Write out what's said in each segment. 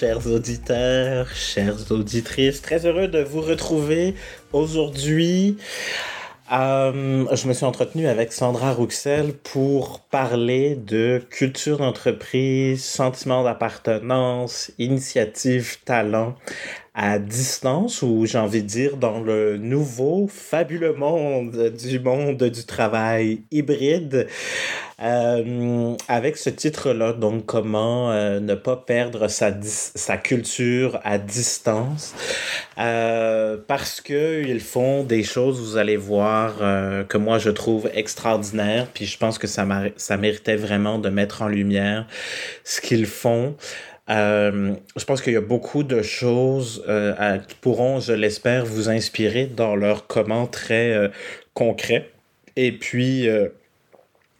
Chers auditeurs, chères auditrices. Très heureux de vous retrouver aujourd'hui. Euh, je me suis entretenu avec Sandra Rouxel pour parler de culture d'entreprise, sentiment d'appartenance, initiative, talent à distance ou j'ai envie de dire dans le nouveau fabuleux monde du monde du travail hybride euh, avec ce titre-là, donc comment euh, ne pas perdre sa, sa culture à distance euh, parce que ils font des choses, vous allez voir, que moi je trouve extraordinaires puis je pense que ça, ça méritait vraiment de mettre en lumière ce qu'ils font. Euh, je pense qu'il y a beaucoup de choses euh, qui pourront, je l'espère, vous inspirer dans leur comment très euh, concret. Et puis,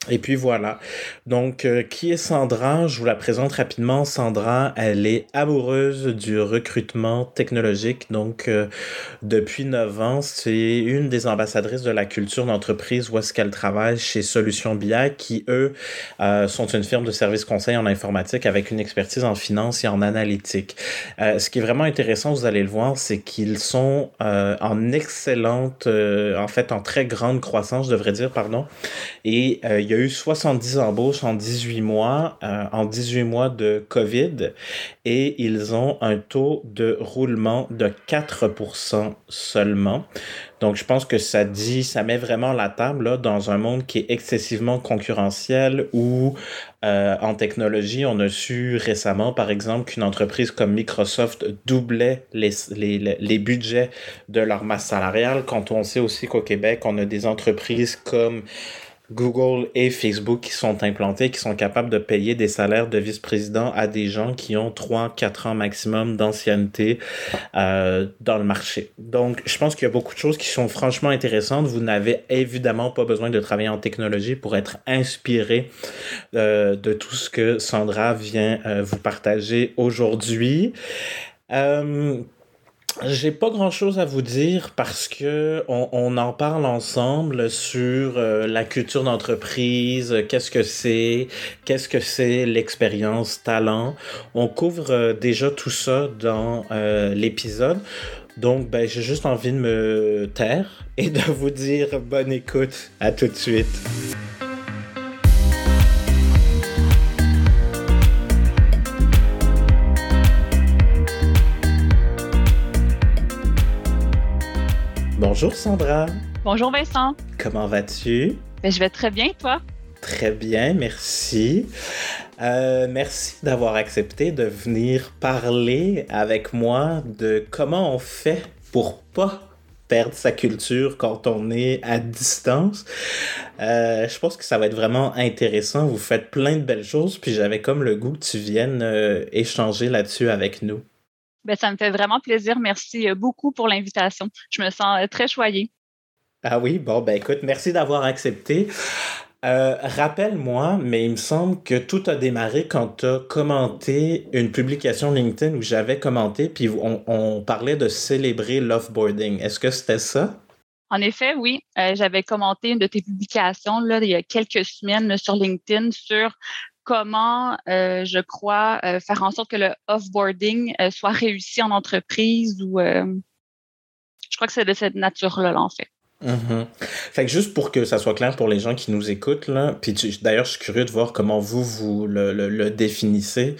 et puis voilà. Donc, euh, qui est Sandra? Je vous la présente rapidement. Sandra, elle est amoureuse du recrutement technologique. Donc, euh, depuis 9 ans, c'est une des ambassadrices de la culture d'entreprise où est-ce qu'elle travaille chez Solutions BI, qui, eux, euh, sont une firme de services conseil en informatique avec une expertise en finance et en analytique. ce qui est vraiment intéressant, vous allez le voir, c'est qu'ils sont en excellente, en fait, en très grande croissance, je devrais dire, pardon. Et y a eu 70 embauches en 18 mois, euh, en 18 mois de COVID, et ils ont un taux de roulement de 4% seulement. Donc, je pense que ça dit, ça met vraiment la table dans un monde qui est excessivement concurrentiel où euh, en technologie, on a su récemment, par exemple, qu'une entreprise comme Microsoft doublait les budgets de leur masse salariale. Quand on sait aussi qu'au Québec, on a des entreprises comme Google et Facebook qui sont implantés, qui sont capables de payer des salaires de vice-président à des gens qui ont 3-4 ans maximum d'ancienneté euh, dans le marché. Donc, je pense qu'il y a beaucoup de choses qui sont franchement intéressantes. Vous n'avez évidemment pas besoin de travailler en technologie pour être inspiré euh, de tout ce que Sandra vient euh, vous partager aujourd'hui. J'ai pas grand chose à vous dire parce que on, on en parle ensemble sur euh, la culture d'entreprise, qu'est-ce que c'est, qu'est-ce que c'est l'expérience talent. On couvre euh, déjà tout ça dans euh, l'épisode. Donc, ben, j'ai juste envie de me taire et de vous dire bonne écoute. À tout de suite. Bonjour Sandra. Bonjour Vincent. Comment vas-tu? Ben, je vais très bien, toi? Très bien, merci. Euh, merci d'avoir accepté de venir parler avec moi de comment on fait pour pas perdre sa culture quand on est à distance. Euh, je pense que ça va être vraiment intéressant. Vous faites plein de belles choses, puis j'avais comme le goût que tu viennes euh, échanger là-dessus avec nous. Ben, ça me fait vraiment plaisir. Merci euh, beaucoup pour l'invitation. Je me sens euh, très choyée. Ah oui, bon, ben écoute, merci d'avoir accepté. Euh, rappelle-moi, mais il me semble que tout a démarré quand tu as commenté une publication LinkedIn où j'avais commenté, puis on, on, parlait de célébrer l'offboarding. Est-ce que c'était ça? En effet, oui. Euh, j'avais commenté une de tes publications là, il y a quelques semaines sur LinkedIn sur comment, euh, je crois, euh, faire en sorte que le offboarding euh, soit réussi en entreprise ou je crois que c'est de cette nature-là, là, en fait. Mm-hmm. Fait que juste pour que ça soit clair pour les gens qui nous écoutent, là, puis d'ailleurs, je suis curieux de voir comment vous, vous le, le, définissez.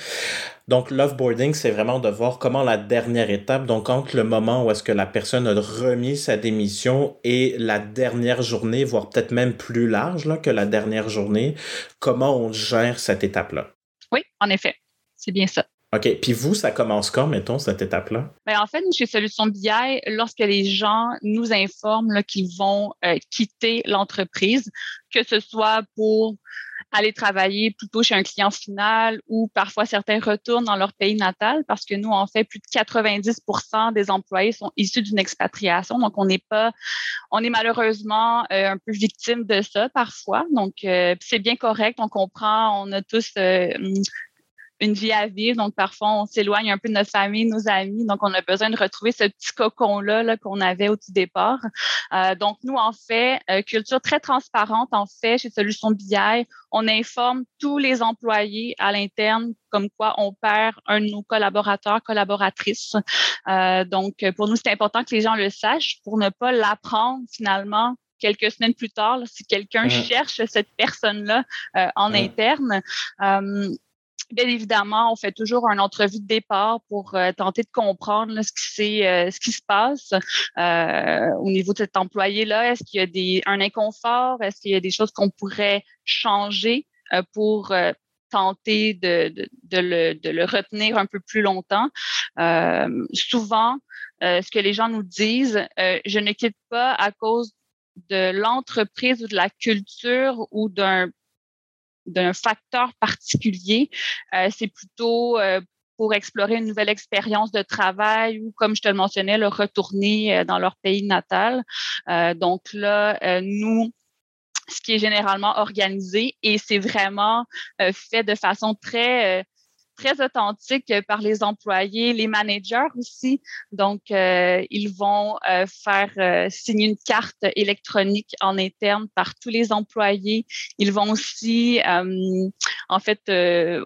Donc, l'offboarding, c'est vraiment de voir comment la dernière étape, donc entre le moment où est-ce que la personne a remis sa démission et la dernière journée, voire peut-être même plus large là, que la dernière journée, comment on gère cette étape-là? Oui, en effet, c'est bien ça. OK. Puis vous, ça commence quand, mettons, cette étape-là? Bien, en fait, chez Solutions BI, lorsque les gens nous informent qu'ils vont euh, quitter l'entreprise, que ce soit pour aller travailler plutôt chez un client final ou parfois certains retournent dans leur pays natal parce que nous, en fait, plus de 90% des employés sont issus d'une expatriation. Donc, on n'est pas, on est malheureusement euh, un peu victime de ça parfois. Donc, euh, c'est bien correct. On comprend, on a tous euh, une vie à vivre. Donc, parfois, on s'éloigne un peu de notre famille, nos amis. Donc, on a besoin de retrouver ce petit cocon-là -là, qu'on avait au tout départ. Euh, donc, nous, en fait, euh, culture très transparente, en fait, chez Solutions BI, on informe tous les employés à l'interne comme quoi on perd un de nos collaborateurs, collaboratrices. Euh, donc, pour nous, c'est important que les gens le sachent pour ne pas l'apprendre finalement quelques semaines plus tard, si quelqu'un mmh. cherche cette personne-là euh, en mmh. interne. Euh, bien évidemment, on fait toujours une entrevue de départ pour euh, tenter de comprendre ce, qui ce qui se passe au niveau de cet employé-là. Est-ce qu'il y a des, un inconfort? Est-ce qu'il y a des choses qu'on pourrait changer pour tenter de, le, retenir un peu plus longtemps? souvent, ce que les gens nous disent, je ne quitte pas à cause de l'entreprise ou de la culture ou d'un d'un facteur particulier. Euh, c'est plutôt euh, pour explorer une nouvelle expérience de travail ou, comme je te le mentionnais, le retourner euh, dans leur pays natal. donc là, nous, ce qui est généralement organisé et c'est vraiment fait de façon très très authentique par les employés, les managers aussi. Donc, euh, ils vont euh, faire euh, signer une carte électronique en interne par tous les employés. Ils vont aussi, en fait,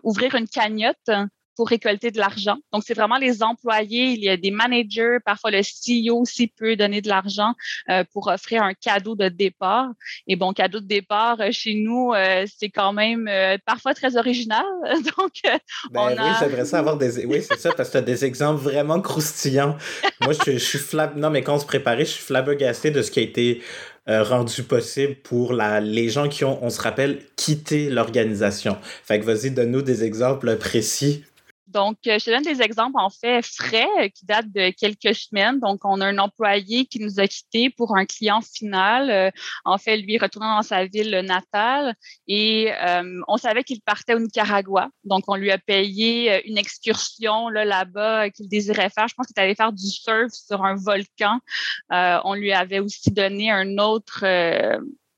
ouvrir une cagnotte pour récolter de l'argent. Donc, c'est vraiment les employés. Il y a des managers, parfois le CEO aussi peut donner de l'argent euh, pour offrir un cadeau de départ. Et bon, cadeau de départ euh, chez nous, euh, c'est quand même parfois très original. Donc, ben, on a... oui, j'aimerais ça avoir des. Oui, c'est ça, parce que tu as des exemples vraiment croustillants. Moi, je, je suis flab... Non, mais quand on se préparait, je suis flabbergasté de ce qui a été rendu possible pour la, les gens qui ont, on se rappelle, quitté l'organisation. Fait que vas-y, donne-nous des exemples précis donc, euh, je te donne des exemples en fait frais euh, qui datent de quelques semaines. Donc, on a un employé qui nous a quittés pour un client final. Euh, en fait, lui retournant dans sa ville natale et on savait qu'il partait au Nicaragua. Donc, on lui a payé une excursion là, là-bas qu'il désirait faire. Je pense qu'il allait faire du surf sur un volcan. on lui avait aussi donné un autre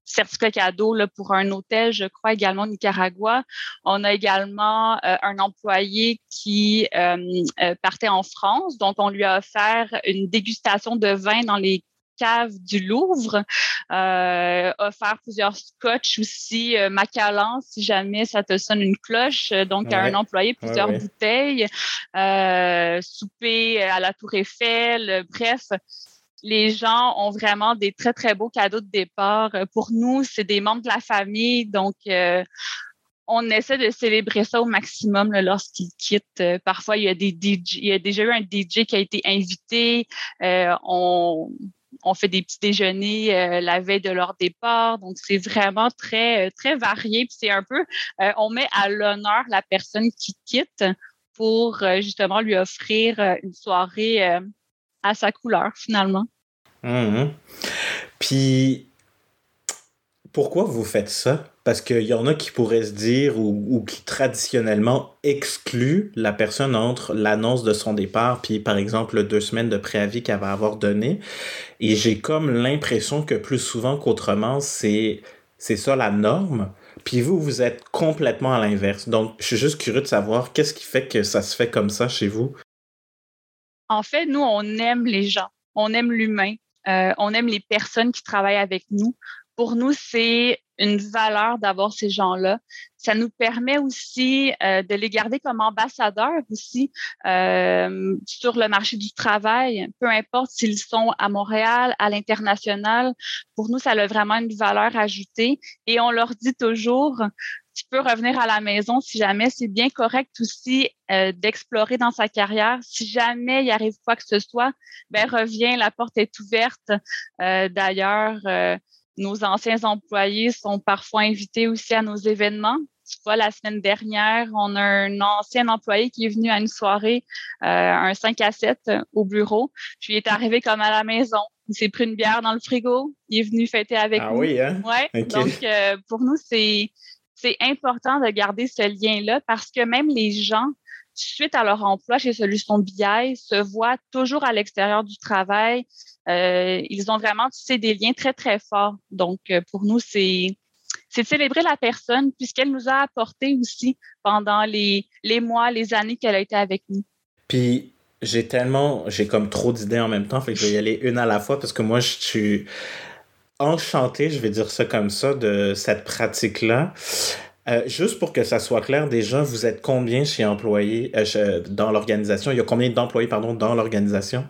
certificat cadeau là, pour un hôtel, je crois, également au Nicaragua. On a également euh, un employé qui euh, euh, partait en France, donc on lui a offert une dégustation de vin dans les caves du Louvre, euh, offert plusieurs scotch aussi, euh, Macallan, si jamais ça te sonne une cloche, donc à un employé, plusieurs bouteilles, euh, souper à la Tour Eiffel, bref, les gens ont vraiment des très, très beaux cadeaux de départ. Euh, pour nous, c'est des membres de la famille, donc euh, on essaie de célébrer ça au maximum lorsqu'ils quittent. Euh, parfois, il y a des DJ, il y déjà eu un DJ qui a été invité. on, on fait des petits déjeuners la veille de leur départ. Donc, c'est vraiment très, très varié. C'est un peu, on met à l'honneur la personne qui quitte pour justement lui offrir une soirée à sa couleur, finalement. Mhm. Puis, pourquoi vous faites ça? Parce qu'il y en a qui pourraient se dire ou, qui traditionnellement excluent la personne entre l'annonce de son départ puis par exemple deux semaines de préavis qu'elle va avoir donné. Et j'ai comme l'impression que plus souvent qu'autrement, c'est, c'est ça la norme. Puis vous, vous êtes complètement à l'inverse. Donc, je suis juste curieux de savoir qu'est-ce qui fait que ça se fait comme ça chez vous? En fait, nous, on aime les gens, on aime l'humain. Euh, on aime les personnes qui travaillent avec nous. Pour nous, c'est une valeur d'avoir ces gens-là. Ça nous permet aussi euh, de les garder comme ambassadeurs aussi euh, sur le marché du travail, peu importe s'ils sont à Montréal, à l'international. Pour nous, ça a vraiment une valeur ajoutée et on leur dit toujours, tu peux revenir à la maison si jamais c'est bien correct aussi euh, d'explorer dans sa carrière. Si jamais il arrive quoi que ce soit, ben reviens, la porte est ouverte. Euh, d'ailleurs, euh, nos anciens employés sont parfois invités aussi à nos événements. Tu vois, la semaine dernière, on a un ancien employé qui est venu à une soirée, un 5 à 7 au bureau. Puis il est arrivé comme à la maison. Il s'est pris une bière dans le frigo. Il est venu fêter avec ah nous. Ah oui, hein? Ouais. Donc, pour nous, c'est c'est important de garder ce lien-là parce que même les gens, suite à leur emploi chez Solutions BI, se voient toujours à l'extérieur du travail. Euh, ils ont vraiment, tu sais, des liens très, très forts. Donc, euh, pour nous, c'est c'est de célébrer la personne puisqu'elle nous a apporté aussi pendant les, les mois, les années qu'elle a été avec nous. Puis, j'ai tellement, j'ai comme trop d'idées en même temps, fait que je vais y aller une à la fois parce que moi, je suis enchanté, je vais dire ça comme ça, de cette pratique-là. Euh, juste pour que ça soit clair, déjà, vous êtes combien chez employés euh, dans l'organisation? Il y a combien d'employés, pardon, dans l'organisation?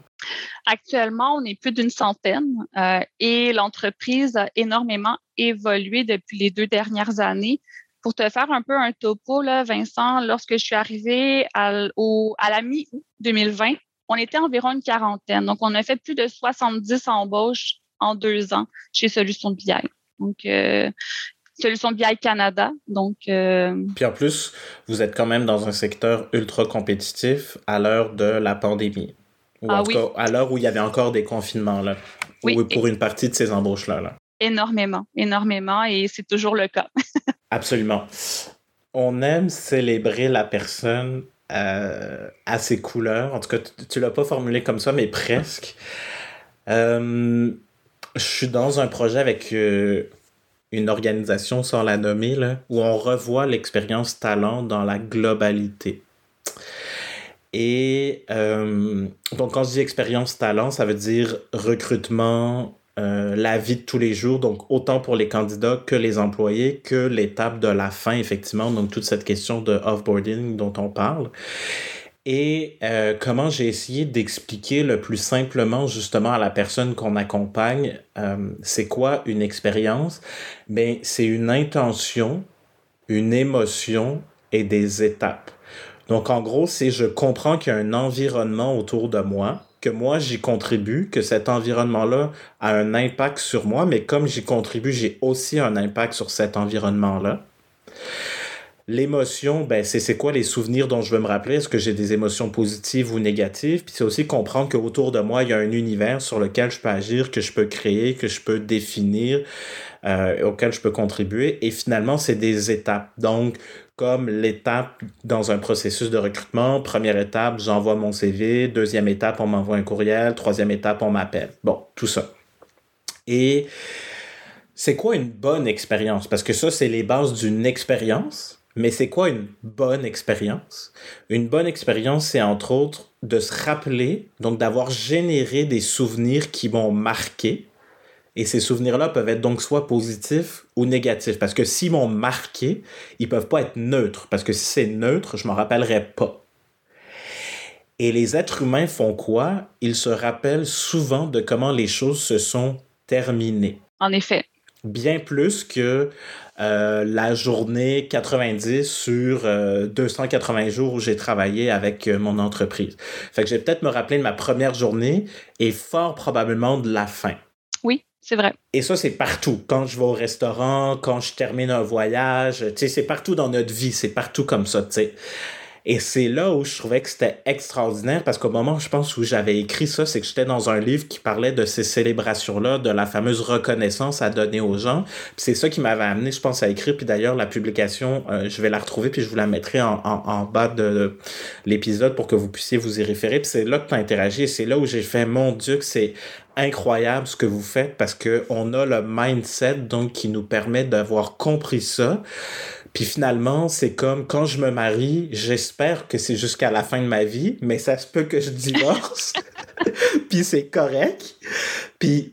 Actuellement, on est plus d'une centaine euh, et l'entreprise a énormément évolué depuis les deux dernières années. Pour te faire un peu un topo, là, Vincent, lorsque je suis arrivée à, la mi-août 2020, on était environ une quarantaine. Donc, on a fait plus de 70 embauches en deux ans chez Solutions BI. Donc, euh, Solutions BI Canada. Donc, euh, Puis en plus, vous êtes quand même dans un secteur ultra compétitif à l'heure de la pandémie. Ou en ah tout cas, à l'heure où il y avait encore des confinements, là. Oui. Ou pour une partie de ces embauches-là. Là. Énormément, énormément, et c'est toujours le cas. Absolument. On aime célébrer la personne euh, à ses couleurs. En tout cas, tu, ne l'as pas formulé comme ça, mais presque. Euh, je suis dans un projet avec euh, une organisation sans la nommer, là, où on revoit l'expérience talent dans la globalité. Et euh, donc, quand je dis expérience talent, ça veut dire recrutement, euh, la vie de tous les jours, donc autant pour les candidats que les employés, que l'étape de la fin, effectivement, donc toute cette question de offboarding dont on parle et euh, comment j'ai essayé d'expliquer le plus simplement justement à la personne qu'on accompagne, euh, c'est quoi une expérience? Ben, c'est une intention, une émotion et des étapes. Donc en gros, c'est je comprends qu'il y a un environnement autour de moi, que moi j'y contribue, que cet environnement-là a un impact sur moi, mais comme j'y contribue, j'ai aussi un impact sur cet environnement-là. L'émotion, ben, c'est quoi les souvenirs dont je veux me rappeler? Est-ce que j'ai des émotions positives ou négatives? Puis c'est aussi comprendre qu'autour de moi, il y a un univers sur lequel je peux agir, que je peux créer, que je peux définir, euh, auquel je peux contribuer. Et finalement, c'est des étapes. Donc, comme l'étape dans un processus de recrutement, première étape, j'envoie mon CV, deuxième étape, on m'envoie un courriel, troisième étape, on m'appelle. Bon, tout ça. Et c'est quoi une bonne expérience? Parce que ça, c'est les bases d'une expérience. Mais c'est quoi une bonne expérience? Une bonne expérience, c'est entre autres de se rappeler, donc d'avoir généré des souvenirs qui m'ont marqué. Et ces souvenirs-là peuvent être donc soit positifs ou négatifs. Parce que s'ils m'ont marqué, ils peuvent pas être neutres. Parce que si c'est neutre, je m'en rappellerai pas. Et les êtres humains font quoi? Ils se rappellent souvent de comment les choses se sont terminées. En effet. Bien plus que euh, la journée 90 sur 280 euh, jours où j'ai travaillé avec euh, mon entreprise. Fait que je vais peut-être me rappeler de ma première journée et fort probablement de la fin. Oui, c'est vrai. Et ça, c'est partout. Quand je vais au restaurant, quand je termine un voyage, tu sais, c'est partout dans notre vie, c'est partout comme ça, tu sais. Et c'est là où je trouvais que c'était extraordinaire parce qu'au moment, je pense, où j'avais écrit ça, c'est que j'étais dans un livre qui parlait de ces célébrations-là, de la fameuse reconnaissance à donner aux gens. c'est ça qui m'avait amené, je pense, à écrire. Puis d'ailleurs, la publication, euh, je vais la retrouver puis je vous la mettrai en, en, bas de, l'épisode pour que vous puissiez vous y référer. Puis c'est là que tu as interagi et c'est là où j'ai fait, mon Dieu, que c'est incroyable ce que vous faites parce que on a le mindset donc qui nous permet d'avoir compris ça puis finalement, c'est comme quand je me marie, j'espère que c'est jusqu'à la fin de ma vie, mais ça se peut que je divorce. puis c'est correct. Puis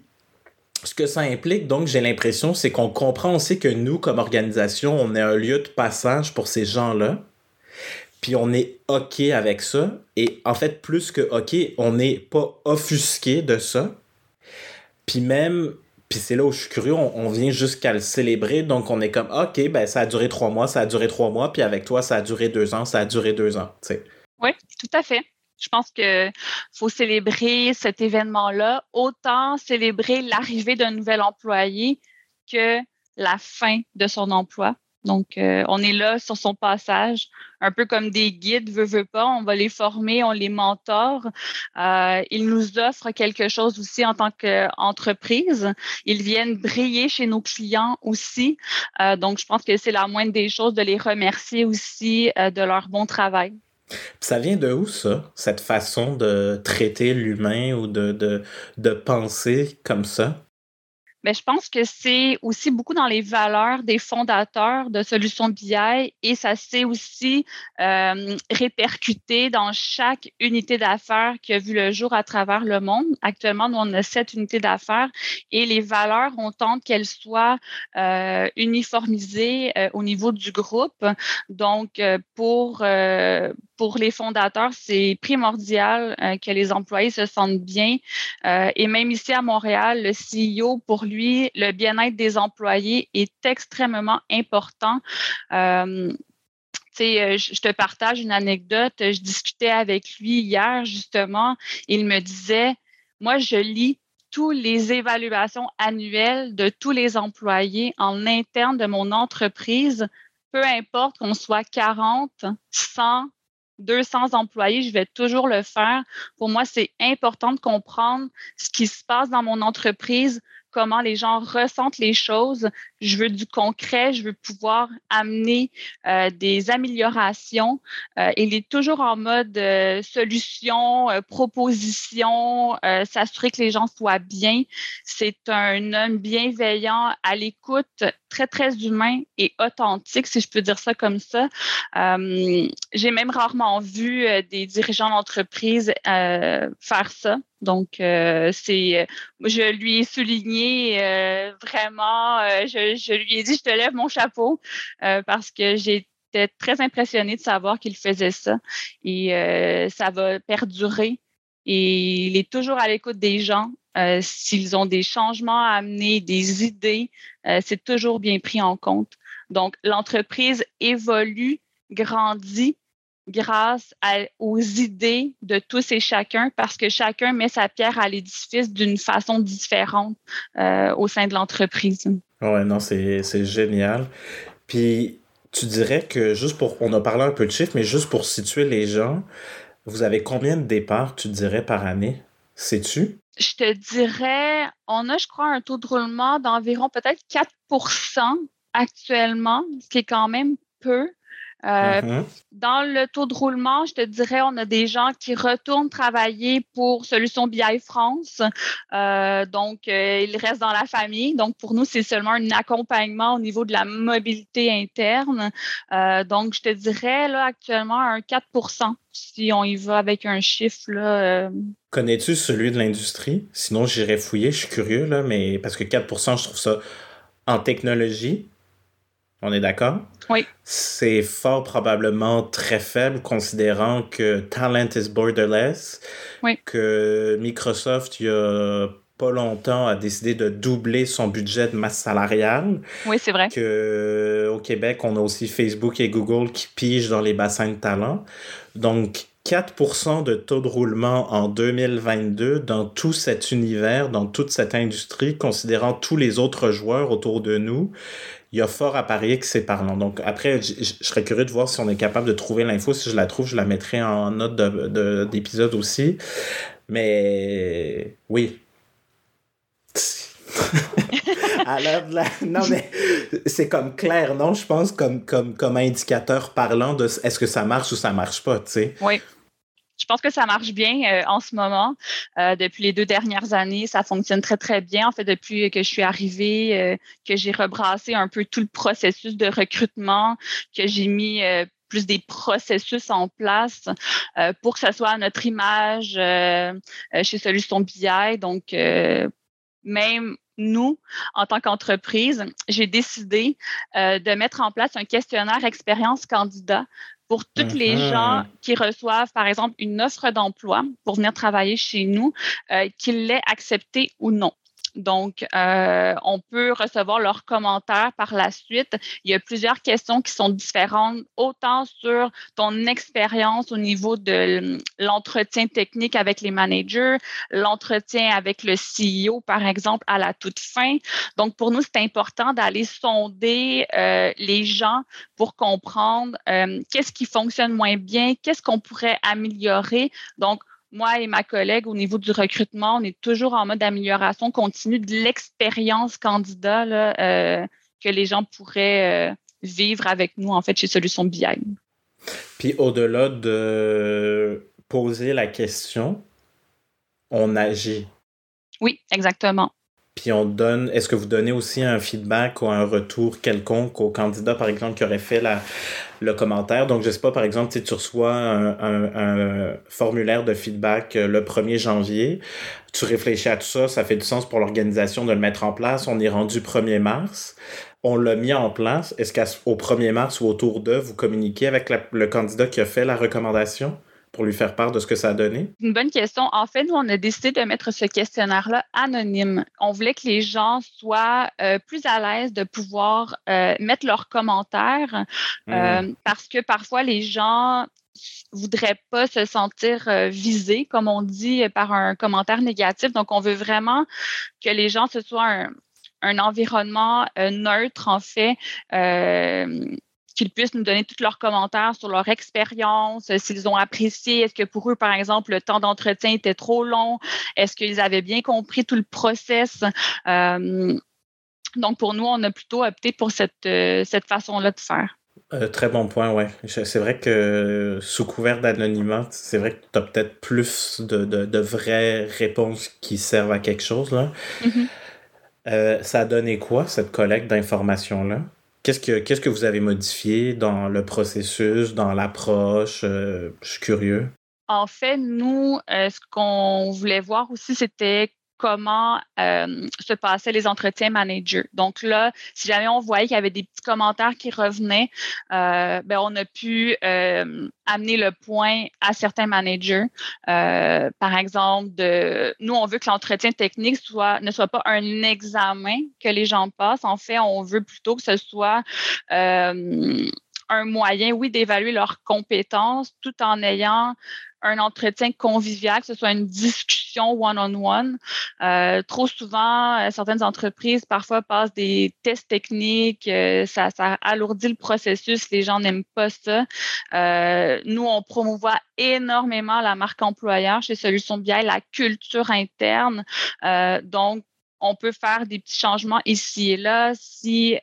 ce que ça implique, donc, j'ai l'impression, c'est qu'on comprend aussi que nous, comme organisation, on est un lieu de passage pour ces gens-là. Puis on est OK avec ça. Et en fait, plus que OK, on n'est pas offusqué de ça. Puis même, puis c'est là où je suis curieux, on, vient jusqu'à le célébrer, donc on est comme, OK, ben ça a duré trois mois, ça a duré trois mois, puis avec toi, ça a duré deux ans, ça a duré deux ans, tu sais. Oui, tout à fait. Je pense qu'il faut célébrer cet événement-là, autant célébrer l'arrivée d'un nouvel employé que la fin de son emploi. Donc, euh, on est là sur son passage, un peu comme des guides, veut, veut pas. On va les former, on les mentore. Euh, ils nous offrent quelque chose aussi en tant qu'entreprise. Ils viennent briller chez nos clients aussi. Euh, donc, je pense que c'est la moindre des choses de les remercier aussi de leur bon travail. Ça vient de où ça, cette façon de traiter l'humain ou de, penser comme ça? Mais je pense que c'est aussi beaucoup dans les valeurs des fondateurs de Solutions BI et ça s'est aussi euh, répercuté dans chaque unité d'affaires qui a vu le jour à travers le monde. Actuellement, nous, on a sept unités d'affaires et les valeurs, on tente qu'elles soient euh, uniformisées euh, au niveau du groupe. Donc, euh, pour, euh, pour les fondateurs, c'est primordial euh, que les employés se sentent bien. et même ici à Montréal, le CEO, pour lui, le bien-être des employés est extrêmement important. Euh, je te partage une anecdote. Je discutais avec lui hier, justement. Il me disait, moi, je lis toutes les évaluations annuelles de tous les employés en interne de mon entreprise, peu importe qu'on soit 40, 100, 200 employés, je vais toujours le faire. Pour moi, c'est important de comprendre ce qui se passe dans mon entreprise comment les gens ressentent les choses. Je veux du concret, je veux pouvoir amener euh, des améliorations. Euh, il est toujours en mode euh, solution, proposition, s'assurer que les gens soient bien. C'est un homme bienveillant, à l'écoute, très, très humain et authentique, si je peux dire ça comme ça. J'ai même rarement vu des dirigeants d'entreprise faire ça. Donc, c'est, je lui ai souligné vraiment, je, lui ai dit, je te lève mon chapeau parce que j'étais très impressionnée de savoir qu'il faisait ça et ça va perdurer. Et il est toujours à l'écoute des gens. S'ils ont des changements à amener, des idées, c'est toujours bien pris en compte. Donc, l'entreprise évolue, grandit, grâce aux idées de tous et chacun parce que chacun met sa pierre à l'édifice d'une façon différente euh, au sein de l'entreprise. Ouais, non, c'est génial. Puis, tu dirais que juste pour, on a parlé un peu de chiffres, mais juste pour situer les gens, vous avez combien de départs, tu dirais, par année? Sais-tu? Je te dirais, on a, je crois, un taux de roulement d'environ peut-être 4% actuellement, ce qui est quand même peu. Euh, mm-hmm. Dans le taux de roulement, je te dirais, on a des gens qui retournent travailler pour Solutions BI France. Euh, donc, euh, ils restent dans la famille. Donc, pour nous, c'est seulement un accompagnement au niveau de la mobilité interne. donc, je te dirais, là, actuellement, un 4% si on y va avec un chiffre. Là, Connais-tu celui de l'industrie? Sinon, j'irais fouiller. Je suis curieux, là, mais parce que 4% je trouve ça en technologie on est d'accord? Oui. C'est fort probablement très faible considérant que talent is borderless. Oui. Que Microsoft, il y a pas longtemps, a décidé de doubler son budget de masse salariale. Oui, c'est vrai. Que au Québec, on a aussi Facebook et Google qui pigent dans les bassins de talent. Donc, 4% de taux de roulement en 2022 dans tout cet univers, dans toute cette industrie, considérant tous les autres joueurs autour de nous il y a fort à parier que c'est parlant. Donc après, je, serais curieux de voir si on est capable de trouver l'info. Si je la trouve, je la mettrai en note d'épisode de, aussi. Mais oui. Alors là, non mais c'est comme clair, non? Je pense comme, comme, comme indicateur parlant de est-ce que ça marche ou ça marche pas, tu sais? Oui. Je pense que ça marche bien euh, en ce moment. Euh, depuis les deux dernières années, ça fonctionne très, très bien. En fait, depuis que je suis arrivée, euh, que j'ai rebrassé un peu tout le processus de recrutement, que j'ai mis plus des processus en place pour que ça soit à notre image chez Solution BI. Donc, même nous, en tant qu'entreprise, j'ai décidé de mettre en place un questionnaire expérience candidat pour tous les uh-huh. gens qui reçoivent, par exemple, une offre d'emploi pour venir travailler chez nous, euh, qu'ils l'aient accepté ou non. Donc, euh, on peut recevoir leurs commentaires par la suite. Il y a plusieurs questions qui sont différentes, autant sur ton expérience au niveau de l'entretien technique avec les managers, l'entretien avec le CEO, par exemple, à la toute fin. Donc, pour nous, c'est important d'aller sonder euh, les gens pour comprendre euh, qu'est-ce qui fonctionne moins bien, qu'est-ce qu'on pourrait améliorer. Donc, moi et ma collègue, au niveau du recrutement, on est toujours en mode amélioration continue de l'expérience candidat euh, que les gens pourraient euh, vivre avec nous, en fait, chez Solutions BI. Puis au-delà de poser la question, on agit. Oui, exactement. Puis on donne, est-ce que vous donnez aussi un feedback ou un retour quelconque au candidat, par exemple, qui aurait fait la, le commentaire? Donc, je sais pas, par exemple, si tu reçois un, un, formulaire de feedback euh, le 1er janvier, tu réfléchis à tout ça, ça fait du sens pour l'organisation de le mettre en place. On est rendu 1er mars. On l'a mis en place. Est-ce qu'au 1er mars ou autour de, vous communiquez avec le candidat qui a fait la recommandation? Pour lui faire part de ce que ça a donné? Une bonne question. En fait, nous, on a décidé de mettre ce questionnaire-là anonyme. On voulait que les gens soient euh, plus à l'aise de pouvoir euh, mettre leurs commentaires euh, mmh. parce que parfois, les gens voudraient pas se sentir visés, comme on dit, par un commentaire négatif. Donc, on veut vraiment que les gens, ce soit un, un environnement neutre, en fait, qu'ils puissent nous donner tous leurs commentaires sur leur expérience, euh, s'ils ont apprécié, est-ce que pour eux, par exemple, le temps d'entretien était trop long, est-ce qu'ils avaient bien compris tout le process? Euh, donc, pour nous, on a plutôt opté pour cette, euh, cette façon-là de faire. très bon point, ouais. C'est vrai que sous couvert d'anonymat, c'est vrai que tu as peut-être plus de, de, vraies réponses qui servent à quelque chose. Là. Mm-hmm. ça a donné quoi, cette collecte d'informations-là? Qu'est-ce que, qu'est-ce que vous avez modifié dans le processus, dans l'approche? Euh, je suis curieux. En fait, nous, euh, ce qu'on voulait voir aussi, c'était comment euh, se passaient les entretiens managers. Donc là, si jamais on voyait qu'il y avait des petits commentaires qui revenaient, euh, ben on a pu euh, amener le point à certains managers. par exemple, nous, on veut que l'entretien technique ne soit pas un examen que les gens passent. En fait, on veut plutôt que ce soit un moyen, oui, d'évaluer leurs compétences tout en ayant un entretien convivial, que ce soit une discussion one-on-one. Euh, trop souvent, euh, certaines entreprises parfois passent des tests techniques, euh, ça, ça, alourdit le processus, les gens n'aiment pas ça. nous, on promouvoit énormément la marque employeur chez Solutions BI, la culture interne. donc, on peut faire des petits changements ici et là si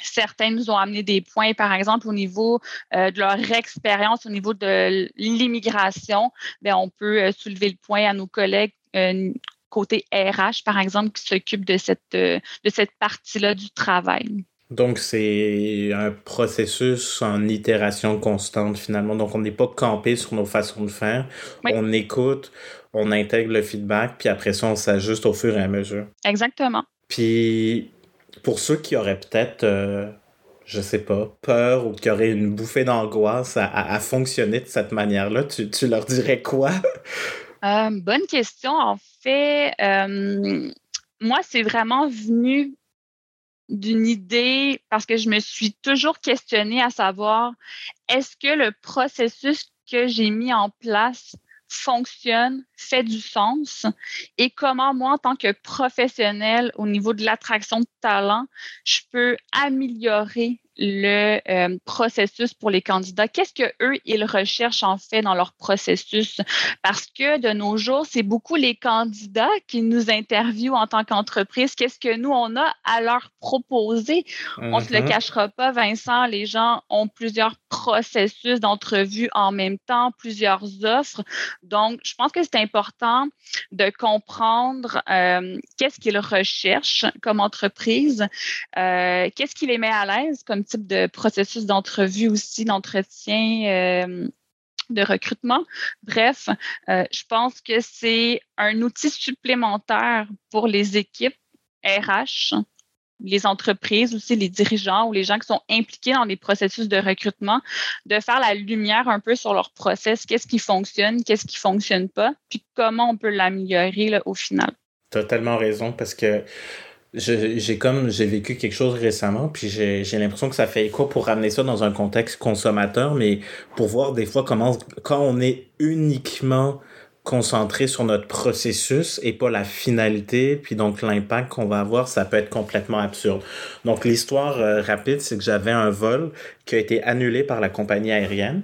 Certains nous ont amené des points, par exemple, au niveau euh, de leur expérience, au niveau de l'immigration. Bien, on peut euh, soulever le point à nos collègues euh, côté RH, par exemple, qui s'occupent de cette, de cette partie-là du travail. Donc, c'est un processus en itération constante, finalement. Donc, on n'est pas campé sur nos façons de faire. On écoute, on intègre le feedback, puis après ça, on s'ajuste au fur et à mesure. Exactement. Puis, pour ceux qui auraient peut-être, euh, je sais pas, peur ou qui auraient une bouffée d'angoisse à, fonctionner de cette manière-là, tu, tu, leur dirais quoi? Euh, bonne question. En fait, euh, moi, c'est vraiment venu d'une idée parce que je me suis toujours questionnée à savoir est-ce que le processus que j'ai mis en place fonctionne, fait du sens et comment moi, en tant que professionnel au niveau de l'attraction de talent, je peux améliorer le euh, processus pour les candidats? Qu'est-ce que eux ils recherchent en fait dans leur processus? Parce que de nos jours, c'est beaucoup les candidats qui nous interviewent en tant qu'entreprise. Qu'est-ce que nous on a à leur proposer? On se le mm-hmm. cachera pas, Vincent. Les gens ont plusieurs processus d'entrevue en même temps, plusieurs offres. Donc, je pense que c'est important de comprendre euh, qu'est-ce qu'ils recherchent comme entreprise, euh, qu'est-ce qui les met à l'aise comme type de processus d'entrevue aussi, d'entretien. Euh, de recrutement. Bref, je pense que c'est un outil supplémentaire pour les équipes RH, les entreprises aussi, les dirigeants ou les gens qui sont impliqués dans les processus de recrutement, de faire la lumière un peu sur leur process, qu'est-ce qui fonctionne, qu'est-ce qui fonctionne pas, puis comment on peut l'améliorer au final. Tellement raison parce que j'ai comme j'ai vécu quelque chose récemment, puis j'ai l'impression que ça fait écho pour ramener ça dans un contexte consommateur, mais pour voir des fois comment quand on est uniquement concentré sur notre processus et pas la finalité, puis donc l'impact qu'on va avoir, ça peut être complètement absurde. Donc l'histoire euh, rapide, c'est que j'avais un vol qui a été annulé par la compagnie aérienne,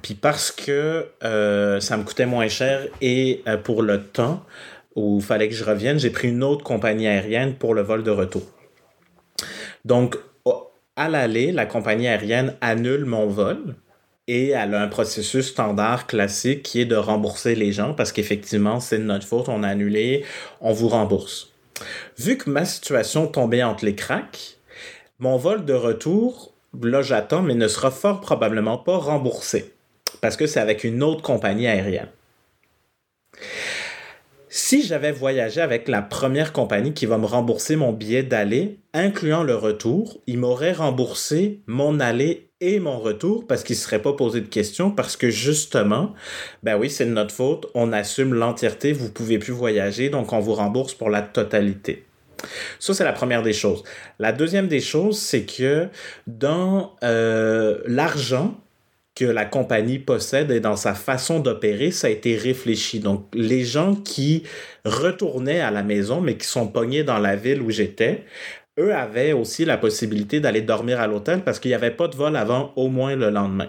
puis parce que euh, ça me coûtait moins cher et euh, pour le temps, où il fallait que je revienne, j'ai pris une autre compagnie aérienne pour le vol de retour. Donc, à l'aller, la compagnie aérienne annule mon vol et elle a un processus standard classique qui est de rembourser les gens parce qu'effectivement, c'est de notre faute, on a annulé, on vous rembourse. Vu que ma situation tombait entre les cracks, mon vol de retour, là j'attends, mais ne sera fort probablement pas remboursé parce que c'est avec une autre compagnie aérienne. Si j'avais voyagé avec la première compagnie qui va me rembourser mon billet d'aller, incluant le retour, il m'aurait remboursé mon aller et mon retour parce qu'il ne serait pas posé de questions parce que justement, ben oui, c'est de notre faute, on assume l'entièreté, vous pouvez plus voyager, donc on vous rembourse pour la totalité. Ça, c'est la première des choses. La deuxième des choses, c'est que dans euh, l'argent, que la compagnie possède et dans sa façon d'opérer, ça a été réfléchi. Donc, les gens qui retournaient à la maison, mais qui sont pognés dans la ville où j'étais, eux avaient aussi la possibilité d'aller dormir à l'hôtel parce qu'il n'y avait pas de vol avant au moins le lendemain.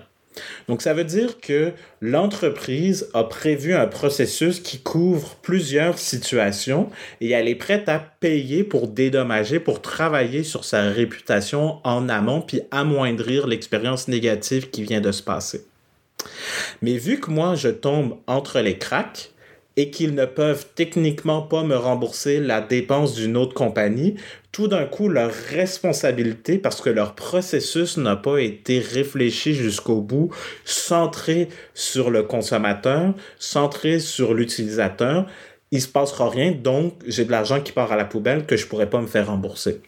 Donc, ça veut dire que l'entreprise a prévu un processus qui couvre plusieurs situations et elle est prête à payer pour dédommager, pour travailler sur sa réputation en amont puis amoindrir l'expérience négative qui vient de se passer. Mais vu que moi, je tombe entre les cracks, et qu'ils ne peuvent techniquement pas me rembourser la dépense d'une autre compagnie, tout d'un coup, leur responsabilité, parce que leur processus n'a pas été réfléchi jusqu'au bout, centré sur le consommateur, centré sur l'utilisateur, il se passera rien, donc j'ai de l'argent qui part à la poubelle que je pourrais pas me faire rembourser.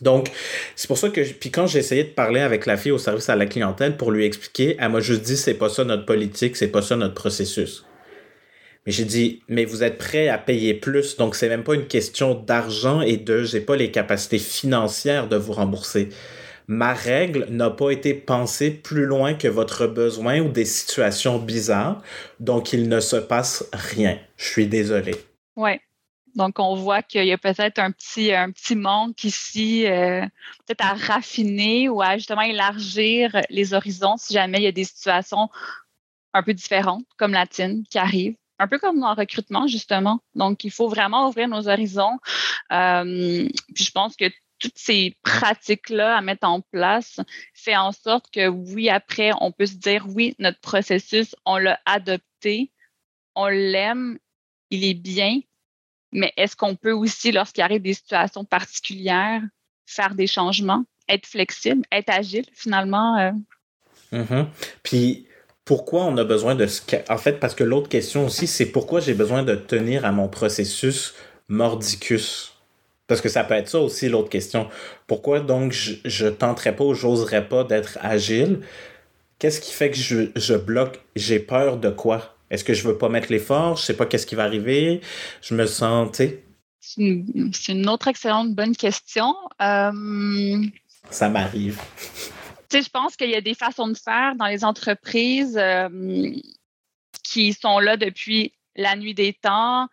Donc, c'est pour ça que, puis quand j'ai essayé de parler avec la fille au service à la clientèle pour lui expliquer, elle m'a juste dit, c'est pas ça notre politique, c'est pas ça notre processus. Mais j'ai dit, mais vous êtes prêt à payer plus, donc c'est même pas une question d'argent et de j'ai pas les capacités financières de vous rembourser. Ma règle n'a pas été pensée plus loin que votre besoin ou des situations bizarres, donc il ne se passe rien. Je suis désolé. Ouais. Donc, on voit qu'il y a peut-être un petit, un petit manque ici, euh, peut-être à raffiner ou à justement élargir les horizons si jamais il y a des situations un peu différentes, comme la tienne, qui arrivent un peu comme le recrutement, justement. Donc, il faut vraiment ouvrir nos horizons. Euh, puis je pense que toutes ces pratiques-là à mettre en place fait en sorte que oui, après, on peut se dire oui, notre processus, on l'a adopté, on l'aime, il est bien, mais est-ce qu'on peut aussi, lorsqu'il arrive des situations particulières, faire des changements, être flexible, être agile finalement? Euh? Mm-hmm. Puis pourquoi on a besoin de... En fait, parce que l'autre question aussi, c'est pourquoi j'ai besoin de tenir à mon processus mordicus? Parce que ça peut être ça aussi l'autre question. Pourquoi donc je, je tenterais pas ou j'oserais pas d'être agile? Qu'est-ce qui fait que je, je bloque? J'ai peur de quoi? Est-ce que je veux pas mettre l'effort? Je sais pas qu'est-ce qui va arriver? Je me sens, tu sais... C'est une autre excellente bonne question. Euh, ça m'arrive je pense qu'il y a des façons de faire dans les entreprises euh, qui sont là depuis la nuit des temps.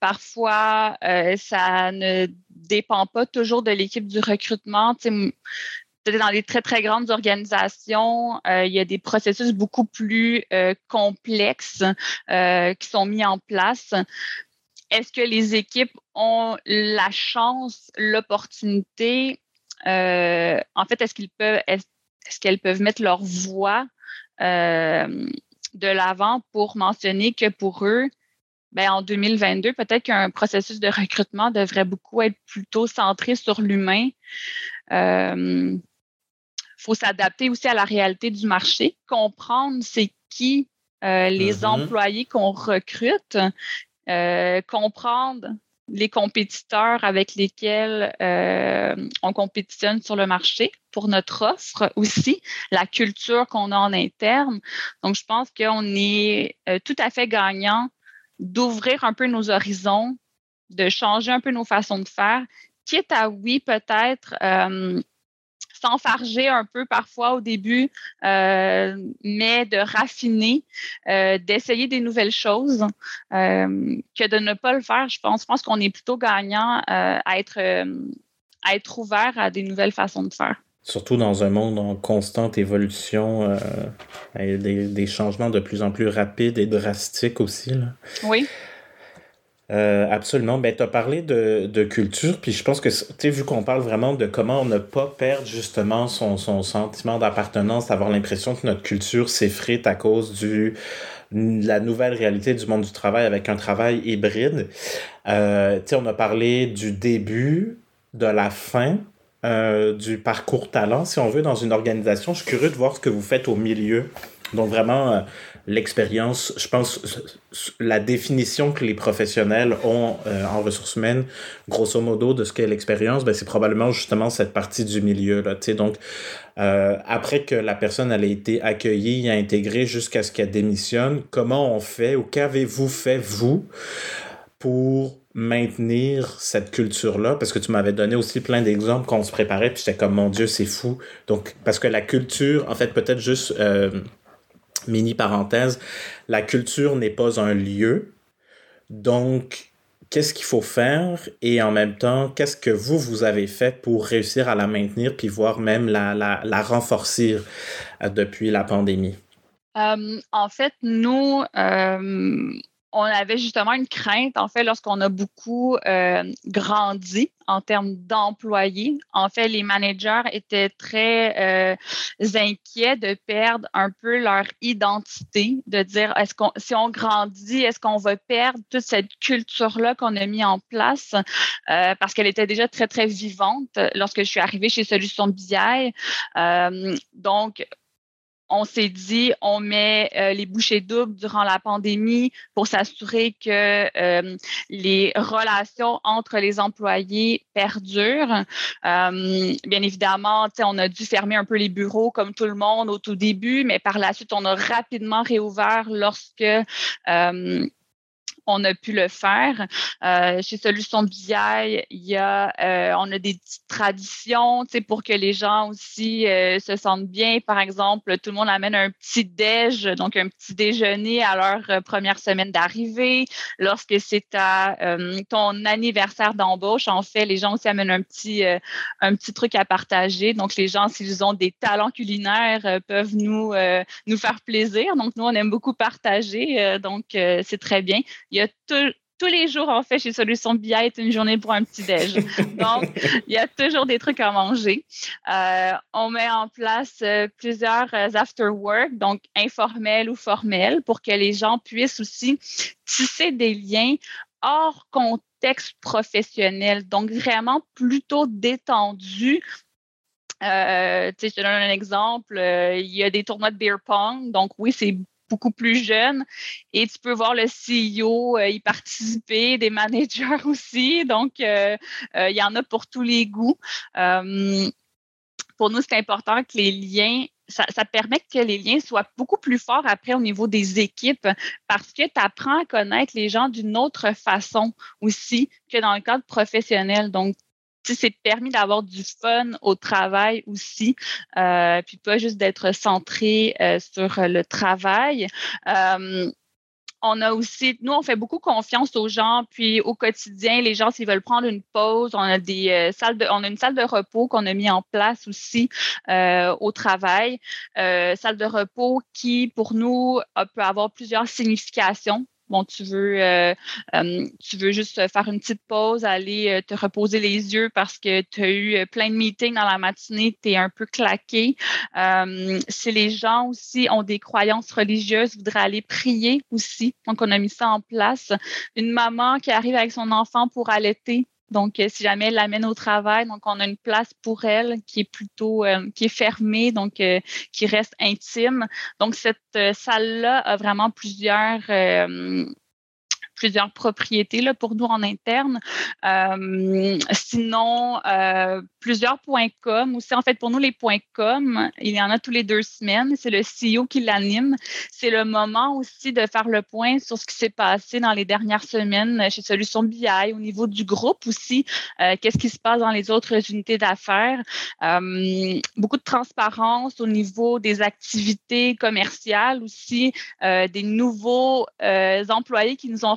Parfois, euh, ça ne dépend pas toujours de l'équipe du recrutement. dans les très, très grandes organisations, euh, il y a des processus beaucoup plus complexes qui sont mis en place. Est-ce que les équipes ont la chance, l'opportunité? en fait, est-ce qu'ils peuvent, est-ce qu'elles peuvent mettre leur voix euh, de l'avant pour mentionner que pour eux, ben, en 2022, peut-être qu'un processus de recrutement devrait beaucoup être plutôt centré sur l'humain. Il euh, faut s'adapter aussi à la réalité du marché, comprendre c'est qui euh, les mm-hmm. employés qu'on recrute, comprendre les compétiteurs avec lesquels euh, on compétitionne sur le marché pour notre offre aussi, la culture qu'on a en interne. Donc, je pense qu'on est euh, tout à fait gagnant d'ouvrir un peu nos horizons, de changer un peu nos façons de faire, quitte à, oui, peut-être euh, s'enfarger un peu parfois au début, euh, mais de raffiner, euh, d'essayer des nouvelles choses, euh, que de ne pas le faire. Je pense, je pense qu'on est plutôt gagnant à être à être ouvert à des nouvelles façons de faire. Surtout dans un monde en constante évolution, et des, des, changements de plus en plus rapides et drastiques aussi. Là. Oui. Euh, absolument. Ben, tu as parlé de, de, culture, puis je pense que, tu sais, vu qu'on parle vraiment de comment ne pas perdre justement son, son sentiment d'appartenance, avoir l'impression que notre culture s'effrite à cause du la nouvelle réalité du monde du travail avec un travail hybride. Euh, on a parlé du début, de la fin, euh, du parcours talent, si on veut, dans une organisation. Je suis curieux de voir ce que vous faites au milieu. Donc vraiment, l'expérience, je pense, la définition que les professionnels ont euh, en ressources humaines, grosso modo, de ce qu'est l'expérience, ben, c'est probablement justement cette partie du milieu. Là, donc, euh, après que la personne elle a été accueillie intégrée jusqu'à ce qu'elle démissionne, comment on fait ou qu'avez-vous fait, vous, pour maintenir cette culture-là, parce que tu m'avais donné aussi plein d'exemples quand on se préparait, puis j'étais comme, mon Dieu, c'est fou. Donc, parce que la culture, en fait, peut-être juste euh, mini parenthèse, la culture n'est pas un lieu. Donc, qu'est-ce qu'il faut faire? Et en même temps, qu'est-ce que vous, vous avez fait pour réussir à la maintenir puis voire même la, la, renforcer euh, depuis la pandémie? Euh, en fait, nous, euh, on avait justement une crainte, en fait, lorsqu'on a beaucoup euh, grandi en termes d'employés. En fait, les managers étaient très euh, inquiets de perdre un peu leur identité, de dire est-ce qu'on si on grandit, est-ce qu'on va perdre toute cette culture-là qu'on a mis en place? Euh, parce qu'elle était déjà très, très vivante lorsque je suis arrivée chez Solutions BI. donc, on s'est dit, on met euh, les bouchées doubles durant la pandémie pour s'assurer que euh, les relations entre les employés perdurent. Euh, bien évidemment, on a dû fermer un peu les bureaux comme tout le monde au tout début, mais par la suite, on a rapidement réouvert lorsque on a pu le faire. Euh, chez Solutions BI, il y a, euh, on a des petites traditions, pour que les gens aussi euh, se sentent bien. Par exemple, tout le monde amène un petit déj, donc un petit déjeuner à leur première semaine d'arrivée. Lorsque c'est à ton anniversaire d'embauche, en fait, les gens aussi amènent un petit, un petit truc à partager. Donc, les gens, s'ils ont des talents culinaires, peuvent nous, nous faire plaisir. Donc, nous, on aime beaucoup partager. donc, c'est très bien. Y a tous les jours, en fait, chez Solutions BI est une journée pour un petit déj. Donc, il y a toujours des trucs à manger. Euh, on met en place euh, plusieurs euh, after work, donc informels ou formels, pour que les gens puissent aussi tisser des liens hors contexte professionnel, donc vraiment plutôt détendu euh, je te donne un exemple. il y a des tournois de beer pong. Donc, oui, c'est beaucoup plus jeune et tu peux voir le CEO euh, y participer, des managers aussi. Donc, euh, euh, il y en a pour tous les goûts. pour nous, c'est important que les liens ça, permet que les liens soient beaucoup plus forts après au niveau des équipes parce que tu apprends à connaître les gens d'une autre façon aussi que dans le cadre professionnel. Donc, c'est permis d'avoir du fun au travail aussi, euh, puis pas juste d'être centré euh, sur le travail. Euh, on a aussi, nous, on fait beaucoup confiance aux gens, puis au quotidien, les gens, s'ils veulent prendre une pause, on a des salles de, on a une salle de repos qu'on a mis en place aussi au travail. salle de repos qui, pour nous, peut avoir plusieurs significations bon, tu veux, euh, euh, tu veux juste faire une petite pause, aller euh, te reposer les yeux parce que tu as eu plein de meetings dans la matinée, tu es un peu claqué. si les gens aussi ont des croyances religieuses, voudraient aller prier aussi. Donc, on a mis ça en place. Une maman qui arrive avec son enfant pour allaiter, donc, euh, si jamais elle l'amène au travail, donc on a une place pour elle qui est plutôt euh, qui est fermée, donc euh, qui reste intime. Donc, cette salle-là a vraiment plusieurs plusieurs propriétés là, pour nous en interne. Euh, sinon, euh, plusieurs points com aussi. En fait, pour nous, les points com, il y en a tous les deux semaines. C'est le CEO qui l'anime. C'est le moment aussi de faire le point sur ce qui s'est passé dans les dernières semaines chez Solutions BI, au niveau du groupe aussi. Euh, qu'est-ce qui se passe dans les autres unités d'affaires? beaucoup de transparence au niveau des activités commerciales aussi, des nouveaux employés qui nous ont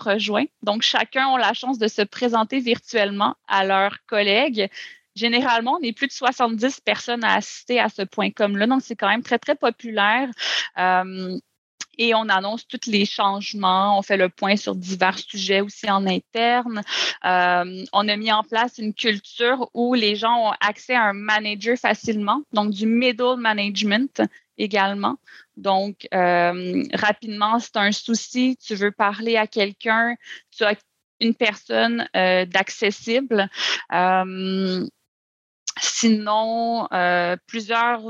donc, chacun a la chance de se présenter virtuellement à leurs collègues. Généralement, on est plus de 70 personnes à assister à ce point comme-là, donc c'est quand même très, très populaire. Euh, et on annonce tous les changements. On fait le point sur divers sujets aussi en interne. Euh, on a mis en place une culture où les gens ont accès à un manager facilement, donc du middle management également. Donc, euh, rapidement, c'est un souci, tu veux parler à quelqu'un, tu as une personne euh, d'accessible. Euh, sinon, plusieurs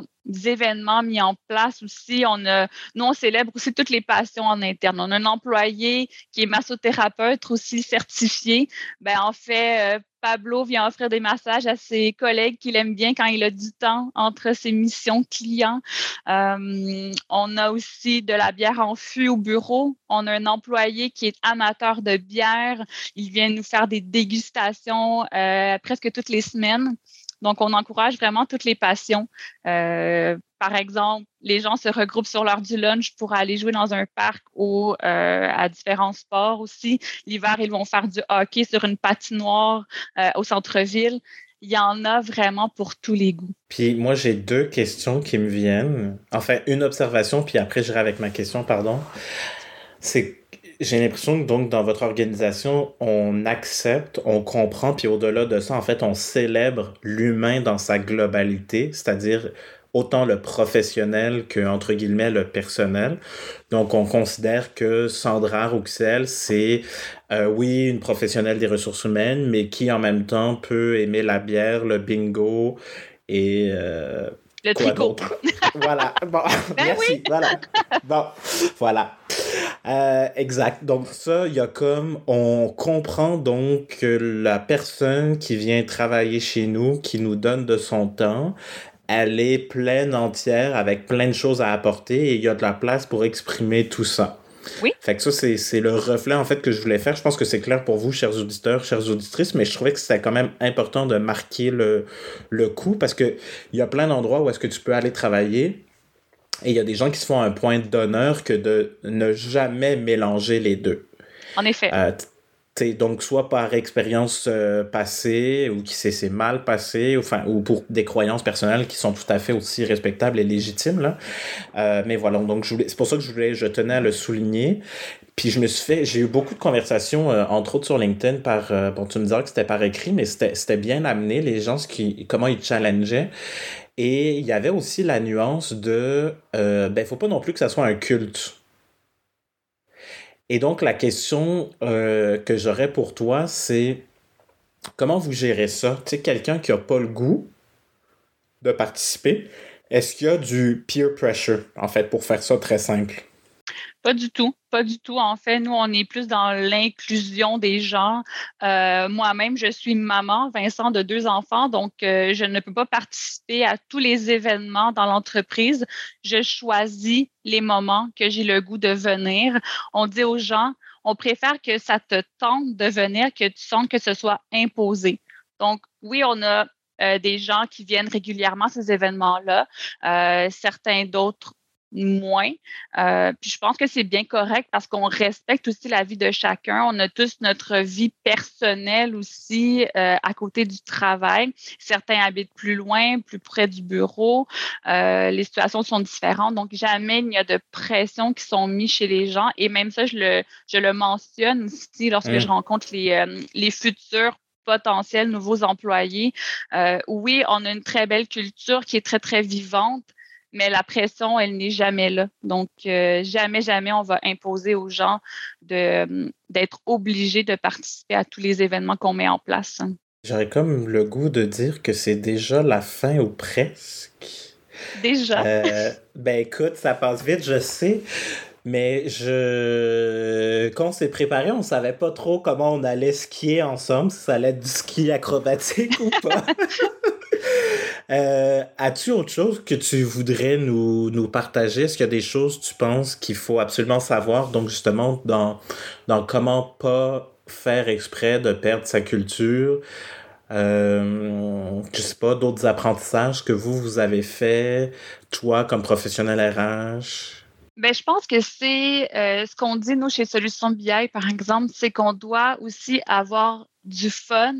événements mis en place aussi. On a, nous, on célèbre aussi toutes les passions en interne. On a un employé qui est massothérapeute aussi certifié. Ben, en fait, euh, Pablo vient offrir des massages à ses collègues qu'il aime bien quand il a du temps entre ses missions clients. Euh, on a aussi de la bière en fût au bureau. On a un employé qui est amateur de bière. Il vient nous faire des dégustations euh, presque toutes les semaines. Donc, on encourage vraiment toutes les passions. Euh, par exemple, les gens se regroupent sur l'heure du lunch pour aller jouer dans un parc ou euh, à différents sports aussi. L'hiver, ils vont faire du hockey sur une patinoire euh, au centre-ville. Il y en a vraiment pour tous les goûts. Puis moi, j'ai deux questions qui me viennent. Enfin, une observation, puis après, j'irai avec ma question, pardon. C'est j'ai l'impression que donc dans votre organisation, on accepte, on comprend, puis au-delà de ça, en fait, on célèbre l'humain dans sa globalité, c'est-à-dire autant le professionnel que, entre guillemets, le personnel. Donc, on considère que Sandra Rouxel, c'est, euh, oui, une professionnelle des ressources humaines, mais qui, en même temps, peut aimer la bière, le bingo et... Euh, le tricot. voilà. Bon, ben merci. Voilà. Bon, voilà. Euh, exact. Donc ça, il y a comme on comprend donc que la personne qui vient travailler chez nous, qui nous donne de son temps, elle est pleine entière avec plein de choses à apporter et il y a de la place pour exprimer tout ça. Oui. Fait que ça, c'est le reflet, en fait, que je voulais faire. Je pense que c'est clair pour vous, chers auditeurs, chères auditrices, mais je trouvais que c'était quand même important de marquer le, le coup parce qu'il y a plein d'endroits où est-ce que tu peux aller travailler et il y a des gens qui se font un point d'honneur que de ne jamais mélanger les deux. En effet. Euh, donc, soit par expérience euh, passée ou qui s'est mal passé, ou, enfin, ou pour des croyances personnelles qui sont tout à fait aussi respectables et légitimes. Là. Euh, mais voilà, donc c'est pour ça que je, voulais, je tenais à le souligner. Puis je me suis fait, j'ai eu beaucoup de conversations, entre autres sur LinkedIn, par, bon, tu me disais que c'était par écrit, mais c'était bien amené, les gens, ce qui, comment ils challengeaient. Et il y avait aussi la nuance de, euh, ben, faut pas non plus que ça soit un culte. Et donc, la question euh, que j'aurais pour toi, c'est comment vous gérez ça? Tu sais, quelqu'un qui n'a pas le goût de participer, est-ce qu'il y a du peer pressure, en fait, pour faire ça très simple? Pas du tout, pas du tout. En fait, nous, on est plus dans l'inclusion des gens. Euh, moi-même, je suis maman, Vincent, de deux enfants, donc euh, je ne peux pas participer à tous les événements dans l'entreprise. Je choisis les moments que j'ai le goût de venir. On dit aux gens, on préfère que ça te tente de venir que tu sens que ce soit imposé. Donc, oui, on a euh, des gens qui viennent régulièrement à ces événements-là. certains d'autres moins. Euh, puis je pense que c'est bien correct parce qu'on respecte aussi la vie de chacun. On a tous notre vie personnelle aussi euh, à côté du travail. Certains habitent plus loin, plus près du bureau. Euh, les situations sont différentes. Donc, jamais il n'y a de pression qui sont mises chez les gens. Et même ça, je le, je le mentionne aussi lorsque je rencontre les, les futurs potentiels nouveaux employés. oui, on a une très belle culture qui est très, très vivante mais la pression, elle n'est jamais là. Donc, euh, jamais, jamais on va imposer aux gens de, d'être obligés de participer à tous les événements qu'on met en place. J'aurais comme le goût de dire que c'est déjà la fin ou presque. Déjà. Euh, ben écoute, ça passe vite, je sais. Mais je. Quand on s'est préparé, on savait pas trop comment on allait skier ensemble, si ça allait être du ski acrobatique ou pas. Euh, as-tu autre chose que tu voudrais nous, nous partager? Est-ce qu'il y a des choses, tu penses, qu'il faut absolument savoir? Donc, justement, dans, dans comment pas faire exprès de perdre sa culture. Euh, je sais pas, d'autres apprentissages que vous, vous avez fait, toi, comme professionnel RH? Ben, je pense que c'est euh, ce qu'on dit, nous, chez Solutions BI, par exemple, c'est qu'on doit aussi avoir du fun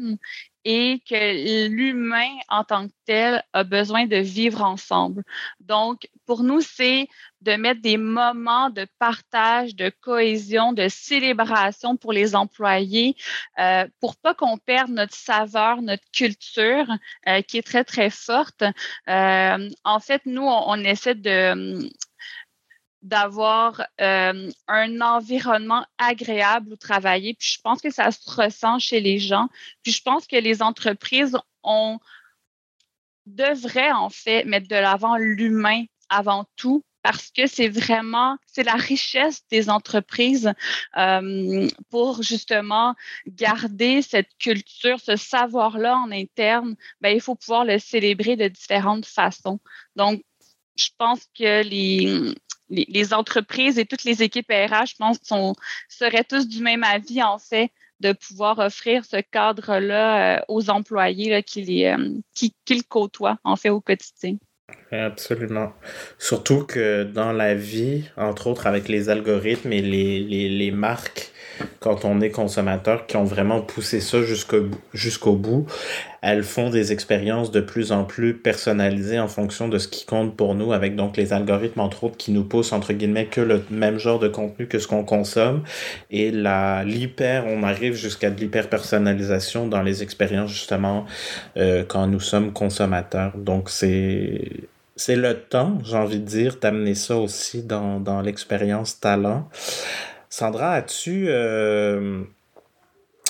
et que l'humain en tant que tel a besoin de vivre ensemble. Donc, pour nous, c'est de mettre des moments de partage, de cohésion, de célébration pour les employés, euh, pour pas qu'on perde notre saveur, notre culture, euh, qui est très, très forte. Euh, en fait, nous, on essaie de d'avoir euh, un environnement agréable où travailler. Puis je pense que ça se ressent chez les gens. Puis je pense que les entreprises ont devraient en fait mettre de l'avant l'humain avant tout parce que c'est vraiment c'est la richesse des entreprises euh, pour justement garder cette culture, ce savoir-là en interne. Ben, il faut pouvoir le célébrer de différentes façons. Donc, je pense que les, les, entreprises et toutes les équipes RH, je pense, sont, seraient tous du même avis, en fait, de pouvoir offrir ce cadre-là euh, aux employés qui, les, euh, côtoient, en fait, au quotidien. Absolument. Surtout que dans la vie, entre autres avec les algorithmes et les, les, les marques, quand on est consommateur, qui ont vraiment poussé ça jusqu'au jusqu'au bout, elles font des expériences de plus en plus personnalisées en fonction de ce qui compte pour nous, avec donc les algorithmes, entre autres, qui nous poussent, entre guillemets, que le même genre de contenu que ce qu'on consomme. Et l'hyper, on arrive jusqu'à de l'hyper-personnalisation dans les expériences, justement, euh, quand nous sommes consommateurs. Donc, c'est c'est le temps, j'ai envie de dire, d'amener ça aussi dans, l'expérience talent. Sandra, as-tu, euh,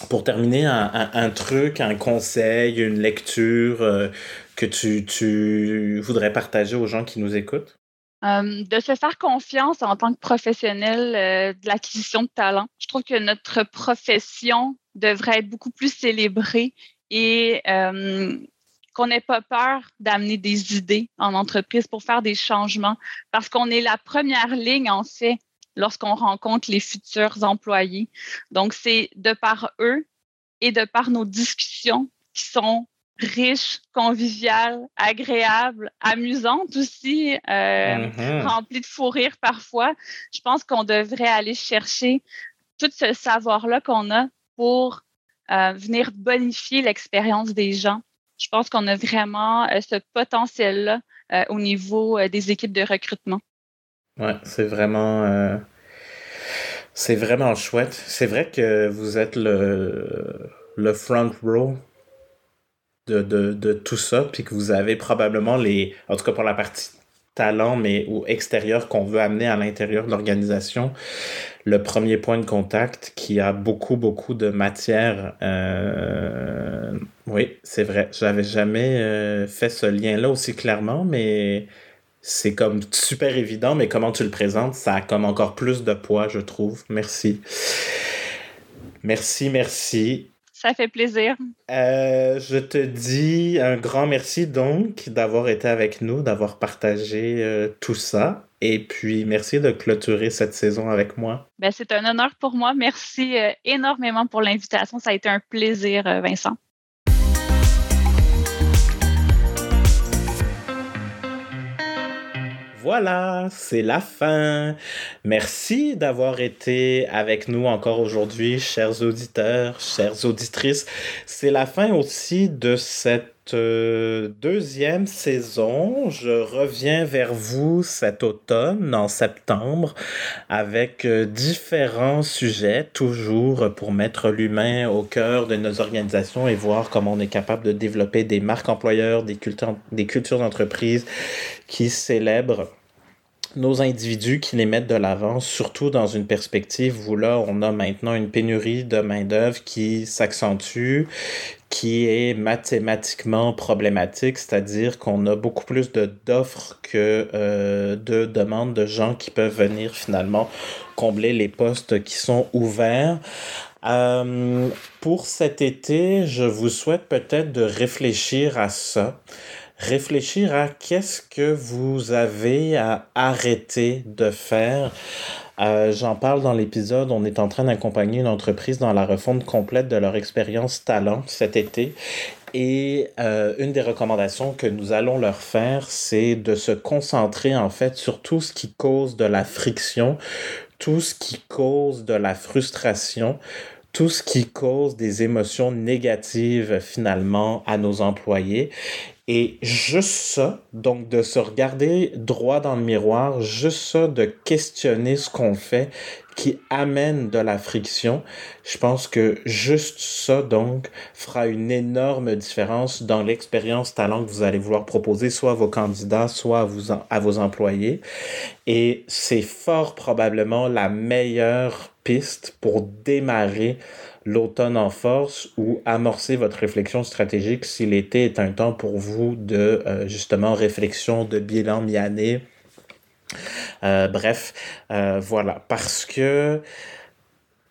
pour terminer, un, truc, un conseil, une lecture euh, que tu, tu, voudrais partager aux gens qui nous écoutent? Euh, de se faire confiance en tant que professionnel de l'acquisition de talent. Je trouve que notre profession devrait être beaucoup plus célébrée et qu'on n'ait pas peur d'amener des idées en entreprise pour faire des changements parce qu'on est la première ligne, en fait, lorsqu'on rencontre les futurs employés. Donc, c'est de par eux et de par nos discussions qui sont riches, conviviales, agréables, amusantes aussi, euh, mm-hmm. remplies de fou rire parfois. Je pense qu'on devrait aller chercher tout ce savoir-là qu'on a pour euh, venir bonifier l'expérience des gens. Je pense qu'on a vraiment euh, ce potentiel-là au niveau des équipes de recrutement. Ouais, c'est vraiment. Euh, c'est vraiment chouette. C'est vrai que vous êtes le, le front row de, de, de tout ça, puis que vous avez probablement les. En tout cas pour la partie talent, mais ou extérieur qu'on veut amener à l'intérieur de l'organisation, le premier point de contact qui a beaucoup, beaucoup de matière. Euh, oui, c'est vrai. J'avais jamais euh, fait ce lien-là aussi clairement, mais c'est comme super évident, mais comment tu le présentes, ça a comme encore plus de poids, je trouve. Merci. Merci, merci. Ça fait plaisir. Euh, je te dis un grand merci donc d'avoir été avec nous, d'avoir partagé euh, tout ça. Et puis, merci de clôturer cette saison avec moi. Ben, c'est un honneur pour moi. Merci euh, énormément pour l'invitation. Ça a été un plaisir, Vincent. Voilà, c'est la fin. Merci d'avoir été avec nous encore aujourd'hui, chers auditeurs, chères auditrices. C'est la fin aussi de cette deuxième saison. Je reviens vers vous cet automne, en septembre, avec euh, différents sujets, toujours pour mettre l'humain au cœur de nos organisations et voir comment on est capable de développer des marques employeurs, des cultures, des cultures d'entreprise qui célèbrent nos individus qui les mettent de l'avant, surtout dans une perspective où là, on a maintenant une pénurie de main-d'œuvre qui s'accentue, qui est mathématiquement problématique, c'est-à-dire qu'on a beaucoup plus d'offres que euh, de demandes de gens qui peuvent venir finalement combler les postes qui sont ouverts. Euh, pour cet été, je vous souhaite peut-être de réfléchir à ça réfléchir à qu'est-ce que vous avez à arrêter de faire. Euh, J'en parle dans l'épisode. On est en train d'accompagner une entreprise dans la refonte complète de leur expérience talent cet été. Et euh, une des recommandations que nous allons leur faire, c'est de se concentrer en fait sur tout ce qui cause de la friction, tout ce qui cause de la frustration, tout ce qui cause des émotions négatives finalement à nos employés. Et juste ça, donc de se regarder droit dans le miroir, juste ça, de questionner ce qu'on fait qui amène de la friction, je pense que juste ça, donc, fera une énorme différence dans l'expérience talent que vous allez vouloir proposer, soit à vos candidats, soit à, vous, à vos employés. Et c'est fort probablement la meilleure piste pour démarrer l'automne en force ou amorcer votre réflexion stratégique si l'été est un temps pour vous de euh, justement réflexion de bilan mi-année. Euh, bref, euh, voilà, parce que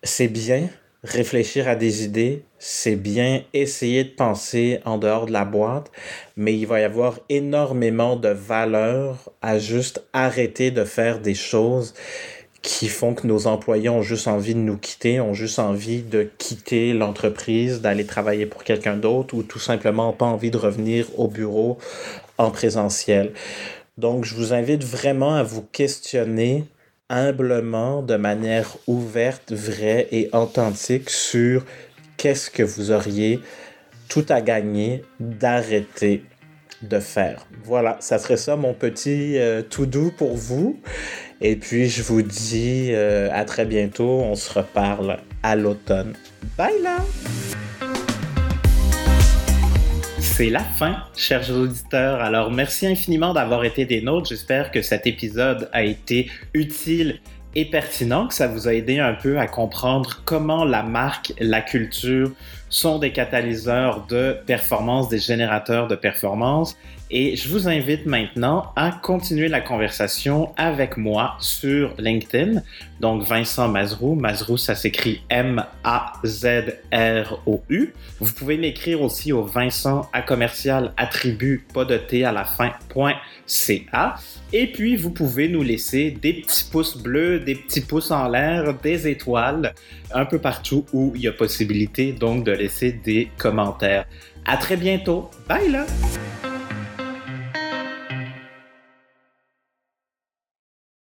c'est bien réfléchir à des idées, c'est bien essayer de penser en dehors de la boîte, mais il va y avoir énormément de valeur à juste arrêter de faire des choses qui font que nos employés ont juste envie de nous quitter, ont juste envie de quitter l'entreprise, d'aller travailler pour quelqu'un d'autre ou tout simplement pas envie de revenir au bureau en présentiel. Donc, je vous invite vraiment à vous questionner humblement, de manière ouverte, vraie et authentique sur qu'est-ce que vous auriez tout à gagner d'arrêter de faire. Voilà, ça serait ça mon petit euh, tout doux pour vous. Et puis je vous dis euh, à très bientôt. On se reparle à l'automne. Bye là! C'est la fin, chers auditeurs. Alors merci infiniment d'avoir été des nôtres. J'espère que cet épisode a été utile et pertinent, que ça vous a aidé un peu à comprendre comment la marque, la culture sont des catalyseurs de performance, des générateurs de performance et je vous invite maintenant à continuer la conversation avec moi sur LinkedIn. Donc Vincent Mazrou, Mazrou ça s'écrit M-A-Z-R-O-U. Vous pouvez m'écrire aussi au Vincent à commercial attribut pas de T à la fin .ca. Et puis vous pouvez nous laisser des petits pouces bleus, des petits pouces en l'air, des étoiles, un peu partout où il y a possibilité donc de laisser des commentaires. À très bientôt. Bye là!